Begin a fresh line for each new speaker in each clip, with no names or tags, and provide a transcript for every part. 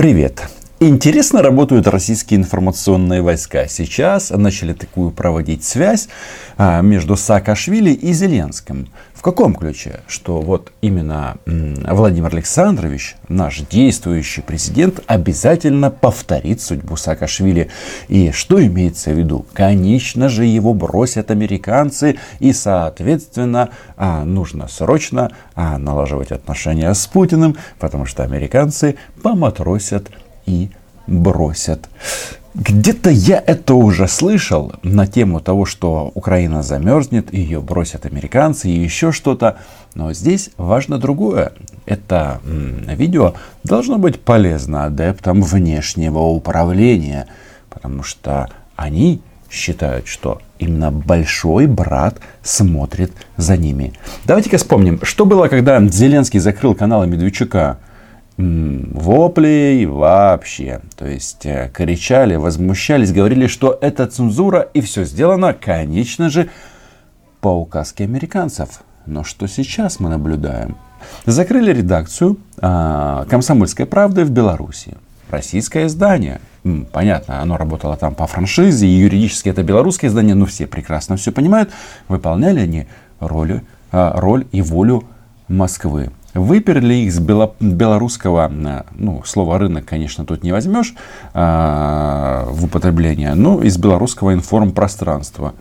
Привет! Интересно работают российские информационные войска. Сейчас начали такую проводить связь а, между Саакашвили и Зеленским. В каком ключе? Что вот именно Владимир Александрович, наш действующий президент, обязательно повторит судьбу Саакашвили. И что имеется в виду? Конечно же, его бросят американцы, и, соответственно, а, нужно срочно а, налаживать отношения с Путиным, потому что американцы поматросят и бросят. Где-то я это уже слышал на тему того, что Украина замерзнет, ее бросят американцы и еще что-то. Но здесь важно другое. Это видео должно быть полезно адептам внешнего управления, потому что они считают, что именно большой брат смотрит за ними. Давайте-ка вспомним, что было, когда Зеленский закрыл каналы Медведчука воплей вообще. То есть э, кричали, возмущались, говорили, что это цензура и все сделано, конечно же, по указке американцев. Но что сейчас мы наблюдаем? Закрыли редакцию э, «Комсомольской правды» в Беларуси. Российское издание. Понятно, оно работало там по франшизе, и юридически это белорусское издание, но все прекрасно все понимают. Выполняли они роли, э, роль и волю Москвы. Выперли их с бело, белорусского, э, ну, слово рынок, конечно, тут не возьмешь а, в употребление, но из белорусского информпространства.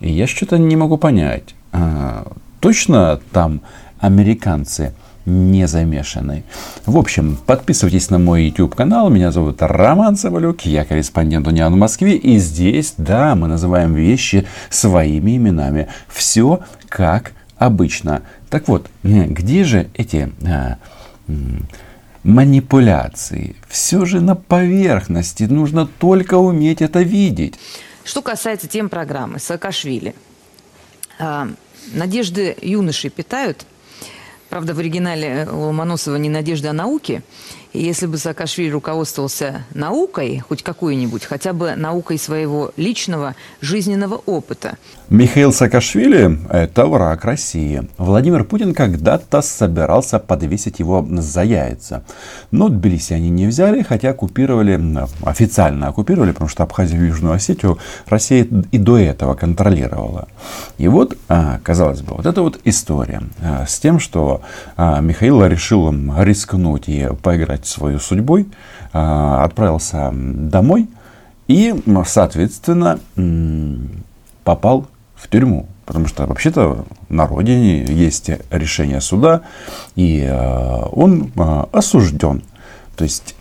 И я что-то не могу понять, а, точно там американцы не замешаны. В общем, подписывайтесь на мой YouTube канал. Меня зовут Роман Соболюк. Я корреспондент Униан в Москве. И здесь, да, мы называем вещи своими именами. Все как обычно. Так вот, где же эти а, манипуляции? Все же на поверхности. Нужно только уметь это видеть.
Что касается тем программы Саакашвили. А, надежды юношей питают. Правда, в оригинале Ломоносова не надежда, а науки. Если бы Саакашвили руководствовался наукой, хоть какой-нибудь, хотя бы наукой своего личного жизненного опыта.
Михаил Саакашвили – это враг России. Владимир Путин когда-то собирался подвесить его за яйца. Но Тбилиси они не взяли, хотя оккупировали, официально оккупировали, потому что Абхазию и Южную Осетию Россия и до этого контролировала. И вот, а, казалось бы, вот эта вот история а, с тем, что а, Михаил решил рискнуть и поиграть свою судьбой, а, отправился домой и, соответственно, попал в тюрьму. Потому что вообще-то на родине есть решение суда, и а, он а, осужден. То есть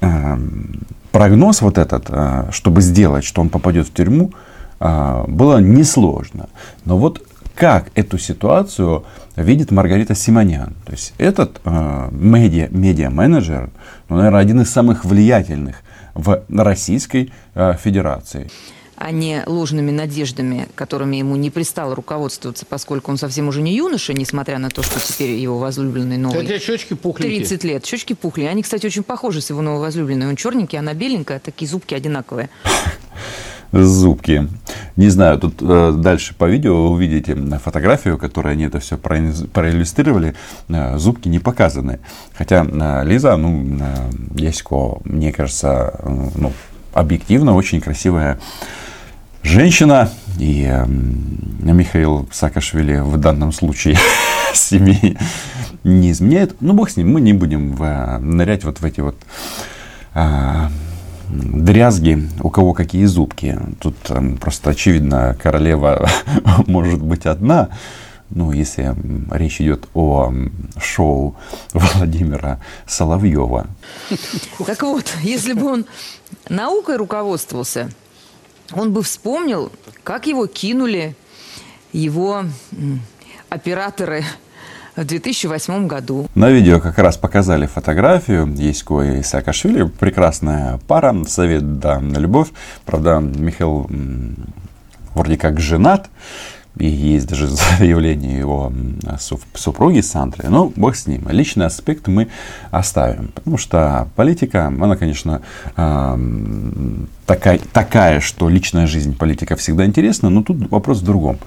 прогноз вот этот, чтобы сделать, что он попадет в тюрьму, было несложно. Но вот как эту ситуацию видит Маргарита Симонян. То есть этот э, медиа, медиа-менеджер, ну, наверное, один из самых влиятельных в Российской э, Федерации
а не ложными надеждами, которыми ему не пристало руководствоваться, поскольку он совсем уже не юноша, несмотря на то, что теперь его возлюбленный новый.
Хотя щечки пухленькие.
30 лет. Щечки пухли. Они, кстати, очень похожи с его новой возлюбленной. Он черненький, она беленькая, такие зубки одинаковые.
зубки. Не знаю, тут э, дальше по видео вы увидите фотографию, которой они это все проиллюстрировали. Э, зубки не показаны. Хотя э, Лиза, ну, э, Ясько, мне кажется, э, ну, объективно очень красивая женщина. И э, Михаил Саакашвили в данном случае семьи не изменяет. Ну, бог с ним, мы не будем в, э, нырять вот в эти вот э, дрязги, у кого какие зубки. Тут э, просто очевидно, королева может быть одна. Ну, если речь идет о шоу Владимира Соловьева.
Так вот, если бы он наукой руководствовался, он бы вспомнил, как его кинули его операторы в 2008 году.
На видео как раз показали фотографию Есько и Саакашвили. Прекрасная пара, совет да на любовь. Правда, Михаил вроде как женат. И есть даже заявление его супруги Сандры. Но бог с ним. Личный аспект мы оставим. Потому что политика, она, конечно, такая, такая, что личная жизнь политика всегда интересна. Но тут вопрос в другом.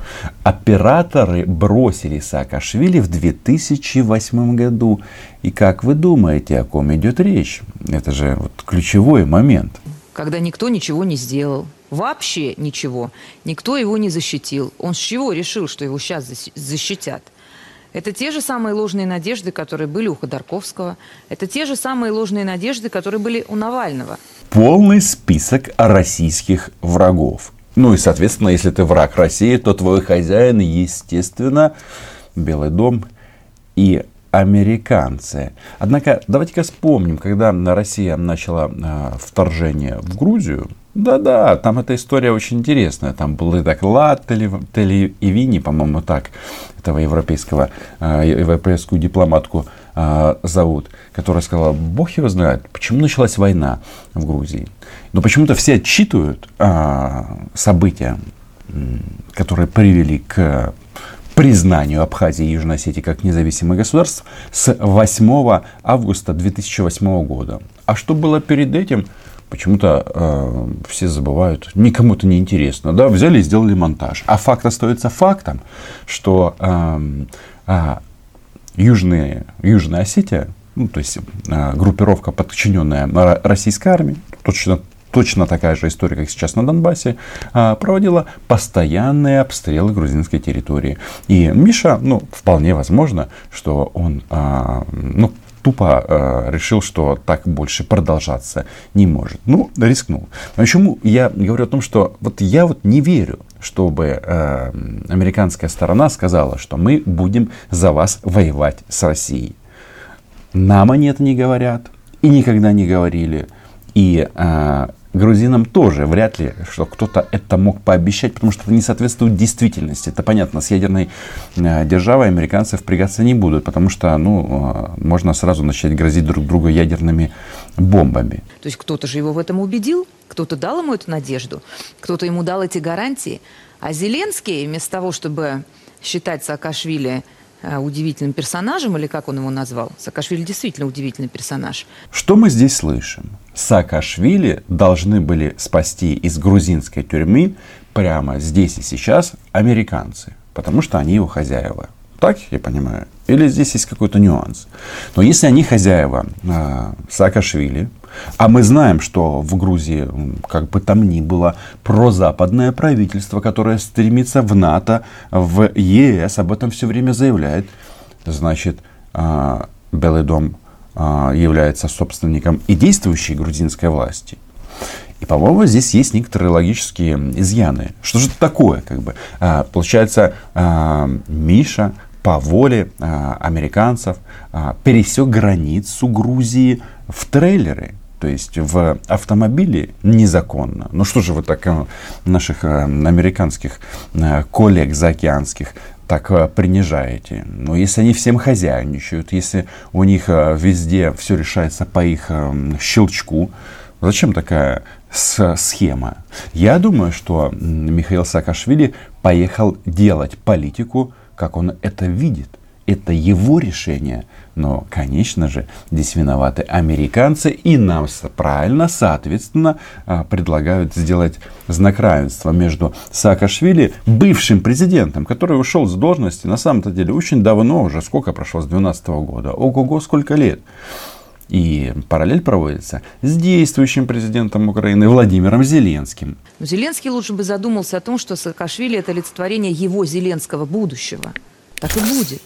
Операторы бросили Саакашвили в 2008 году. И как вы думаете, о ком идет речь? Это же вот ключевой момент.
Когда никто ничего не сделал Вообще ничего. Никто его не защитил. Он с чего решил, что его сейчас защитят? Это те же самые ложные надежды, которые были у Ходорковского. Это те же самые ложные надежды, которые были у Навального.
Полный список российских врагов. Ну и, соответственно, если ты враг России, то твой хозяин, естественно, Белый дом и американцы. Однако, давайте-ка вспомним, когда Россия начала э, вторжение в Грузию, да-да, там эта история очень интересная. Там был и так Лад Тели, и Вини, по-моему, так этого европейского, э, европейскую дипломатку э, зовут, которая сказала, бог его знает, почему началась война в Грузии. Но почему-то все отчитывают э, события, которые привели к признанию Абхазии и Южной Осетии как независимых государств с 8 августа 2008 года. А что было перед этим? почему-то э, все забывают, никому это не интересно. Да, взяли и сделали монтаж. А факт остается фактом, что э, э, Южные, Южная Осетия, ну, то есть э, группировка, подчиненная российской армии, точно точно такая же история, как сейчас на Донбассе, э, проводила постоянные обстрелы грузинской территории. И Миша, ну, вполне возможно, что он, э, ну, тупо э, решил, что так больше продолжаться не может. Ну, рискнул. Почему я говорю о том, что вот я вот не верю, чтобы э, американская сторона сказала, что мы будем за вас воевать с Россией. Нам они это не говорят и никогда не говорили. И э, грузинам тоже вряд ли, что кто-то это мог пообещать, потому что это не соответствует действительности. Это понятно, с ядерной э, державой американцы впрягаться не будут, потому что ну, э, можно сразу начать грозить друг другу ядерными бомбами.
То есть кто-то же его в этом убедил, кто-то дал ему эту надежду, кто-то ему дал эти гарантии. А Зеленский, вместо того, чтобы считать Саакашвили удивительным персонажем, или как он его назвал. Саакашвили действительно удивительный персонаж.
Что мы здесь слышим? Саакашвили должны были спасти из грузинской тюрьмы прямо здесь и сейчас американцы, потому что они его хозяева. Так я понимаю? Или здесь есть какой-то нюанс? Но если они хозяева э, Саакашвили, а мы знаем, что в Грузии, как бы там ни было, прозападное правительство, которое стремится в НАТО, в ЕС, об этом все время заявляет. Значит, а, Белый дом а, является собственником и действующей грузинской власти. И, по-моему, здесь есть некоторые логические изъяны. Что же это такое? Как бы? А, получается, Миша по воле американцев пересек границу Грузии в трейлеры то есть в автомобиле незаконно. Ну что же вы так э, наших э, американских э, коллег заокеанских так принижаете. Но если они всем хозяйничают, если у них везде все решается по их щелчку, зачем такая схема? Я думаю, что Михаил Саакашвили поехал делать политику, как он это видит. Это его решение. Но, конечно же, здесь виноваты американцы. И нам правильно, соответственно, а, предлагают сделать знак равенства между Саакашвили, бывшим президентом, который ушел с должности, на самом-то деле, очень давно уже. Сколько прошло с 2012 года? Ого-го, сколько лет. И параллель проводится с действующим президентом Украины Владимиром Зеленским.
Зеленский лучше бы задумался о том, что Саакашвили – это олицетворение его зеленского будущего. Так и будет.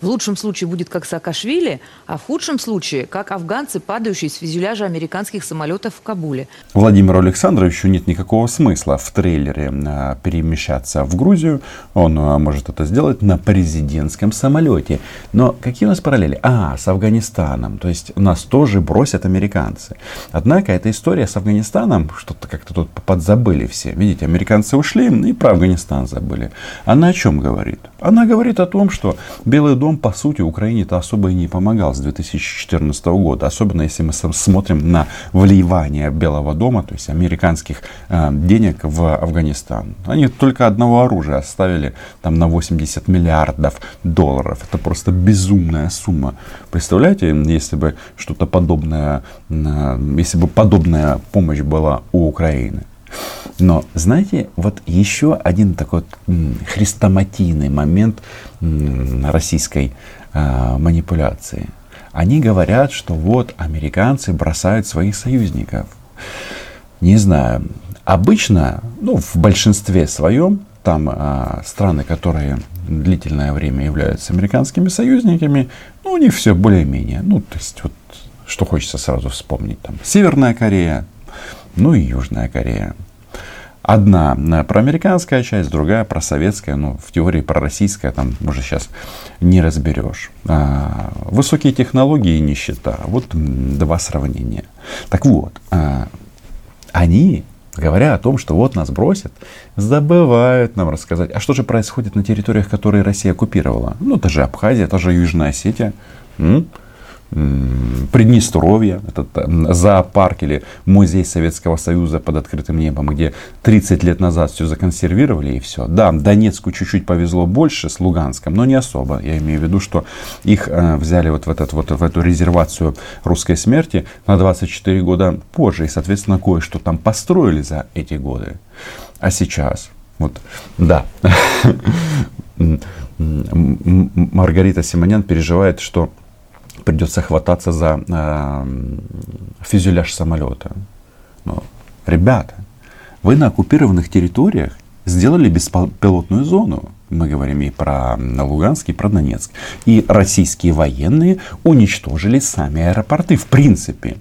В лучшем случае будет как Саакашвили, а в худшем случае как афганцы, падающие с фюзеляжа американских самолетов в Кабуле.
Владимиру Александровичу нет никакого смысла в трейлере а, перемещаться в Грузию. Он а, может это сделать на президентском самолете. Но какие у нас параллели? А, с Афганистаном. То есть нас тоже бросят американцы. Однако эта история с Афганистаном, что-то как-то тут подзабыли все. Видите, американцы ушли и про Афганистан забыли. Она о чем говорит? Она говорит о том, что Белый дом он, по сути, Украине-то особо и не помогал с 2014 года. Особенно если мы смотрим на вливание Белого дома, то есть американских э, денег в Афганистан. Они только одного оружия оставили там на 80 миллиардов долларов. Это просто безумная сумма. Представляете, если бы что-то подобное, э, если бы подобная помощь была у Украины. Но, знаете, вот еще один такой хрестоматийный момент российской э, манипуляции. Они говорят, что вот американцы бросают своих союзников. Не знаю. Обычно, ну, в большинстве своем, там э, страны, которые длительное время являются американскими союзниками, ну, у них все более-менее. Ну, то есть, вот, что хочется сразу вспомнить. Там, Северная Корея, ну и Южная Корея. Одна проамериканская часть, другая просоветская, ну, в теории пророссийская, там уже сейчас не разберешь. А, высокие технологии и нищета. Вот два сравнения. Так вот, а, они говоря о том, что вот нас бросят, забывают нам рассказать, а что же происходит на территориях, которые Россия оккупировала. Ну, это же Абхазия, это же Южная Осетия. М? Приднестровье, этот зоопарк или музей Советского Союза под открытым небом, где 30 лет назад все законсервировали и все. Да, Донецку чуть-чуть повезло больше с Луганском, но не особо. Я имею в виду, что их э, взяли вот в, этот, вот в эту резервацию русской смерти на 24 года позже. И, соответственно, кое-что там построили за эти годы. А сейчас, вот, да, Маргарита Симонян переживает, что придется хвататься за э, фюзеляж самолета. Но, ребята, вы на оккупированных территориях сделали беспилотную зону. Мы говорим и про Луганск, и про Донецк. И российские военные уничтожили сами аэропорты, в принципе.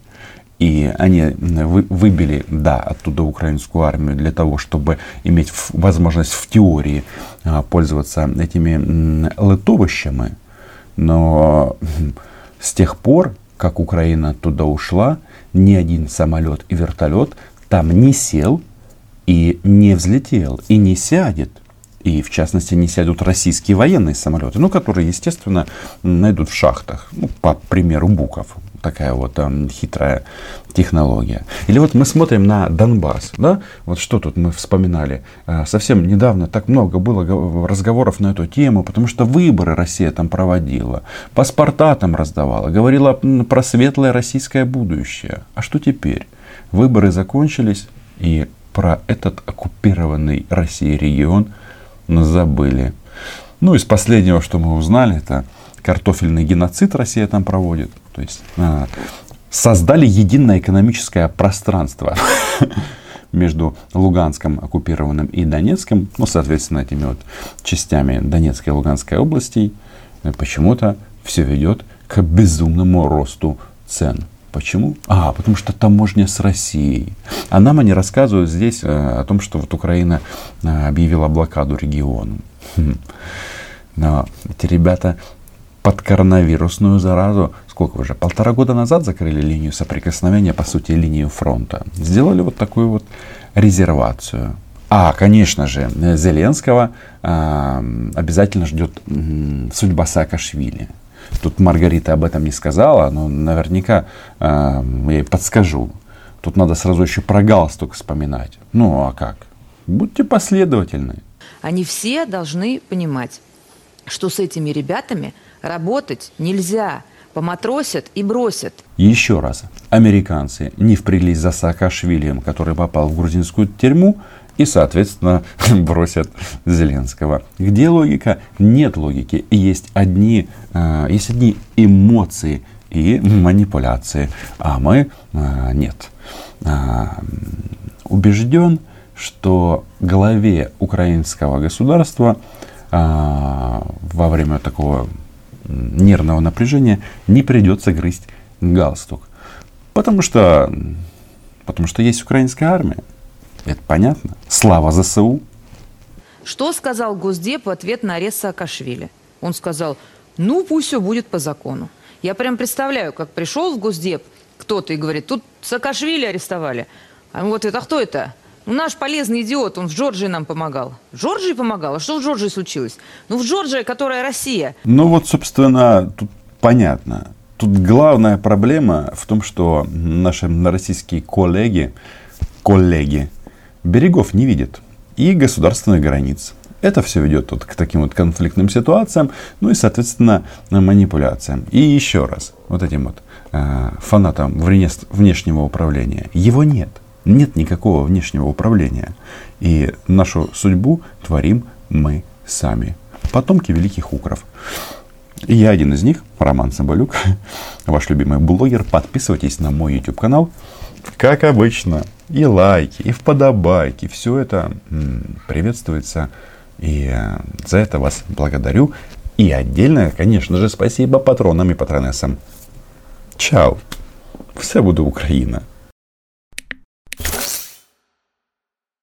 И они вы, выбили, да, оттуда украинскую армию для того, чтобы иметь возможность в теории а, пользоваться этими летовищами. Но с тех пор, как Украина оттуда ушла, ни один самолет и вертолет там не сел и не взлетел и не сядет. И в частности не сядут российские военные самолеты, ну, которые, естественно, найдут в шахтах, ну, по примеру Буков такая вот там хитрая технология. Или вот мы смотрим на Донбасс, да, вот что тут мы вспоминали. А, совсем недавно так много было разговоров на эту тему, потому что выборы Россия там проводила, паспорта там раздавала, говорила про светлое российское будущее. А что теперь? Выборы закончились, и про этот оккупированный Россией регион забыли. Ну, из последнего, что мы узнали, это картофельный геноцид Россия там проводит. То есть а, создали единое экономическое пространство между Луганском оккупированным и Донецком, ну, соответственно, этими вот частями Донецкой и Луганской областей, почему-то все ведет к безумному росту цен. Почему? А, потому что таможня с Россией. А нам они рассказывают здесь э, о том, что вот Украина э, объявила блокаду региону. Хм. Но эти ребята под коронавирусную заразу, сколько уже, полтора года назад закрыли линию соприкосновения, по сути, линию фронта. Сделали вот такую вот резервацию. А, конечно же, Зеленского э, обязательно ждет э, судьба Саакашвили. Тут Маргарита об этом не сказала, но наверняка э, я ей подскажу. Тут надо сразу еще про галстук вспоминать. Ну, а как? Будьте последовательны.
Они все должны понимать, что с этими ребятами – Работать нельзя. Поматросят и бросят.
Еще раз. Американцы не впряглись за Саакашвилием, который попал в грузинскую тюрьму, и, соответственно, бросят Зеленского. Где логика? Нет логики. Есть одни, э, есть одни эмоции и манипуляции, а мы э, нет. Э, убежден, что главе украинского государства э, во время такого нервного напряжения не придется грызть галстук. Потому что, потому что есть украинская армия. Это понятно. Слава ЗСУ.
Что сказал Госдеп в ответ на арест Саакашвили? Он сказал, ну пусть все будет по закону. Я прям представляю, как пришел в Госдеп кто-то и говорит, тут Саакашвили арестовали. А вот это, а кто это? Наш полезный идиот, он в Джорджии нам помогал. В Джорджии помогал? А что в Джорджии случилось? Ну, в Джорджии, которая Россия.
Ну, вот, собственно, тут понятно. Тут главная проблема в том, что наши российские коллеги, коллеги берегов не видят и государственных границ. Это все ведет вот к таким вот конфликтным ситуациям, ну и, соответственно, манипуляциям. И еще раз, вот этим вот э, фанатам внешнего управления, его нет. Нет никакого внешнего управления. И нашу судьбу творим мы сами. Потомки великих укров. Я один из них, Роман Соболюк, ваш любимый блогер. Подписывайтесь на мой YouTube канал. Как обычно, и лайки, и вподобайки. Все это приветствуется. И э, за это вас благодарю. И отдельно, конечно же, спасибо патронам и патронессам. Чао. Все буде Україна.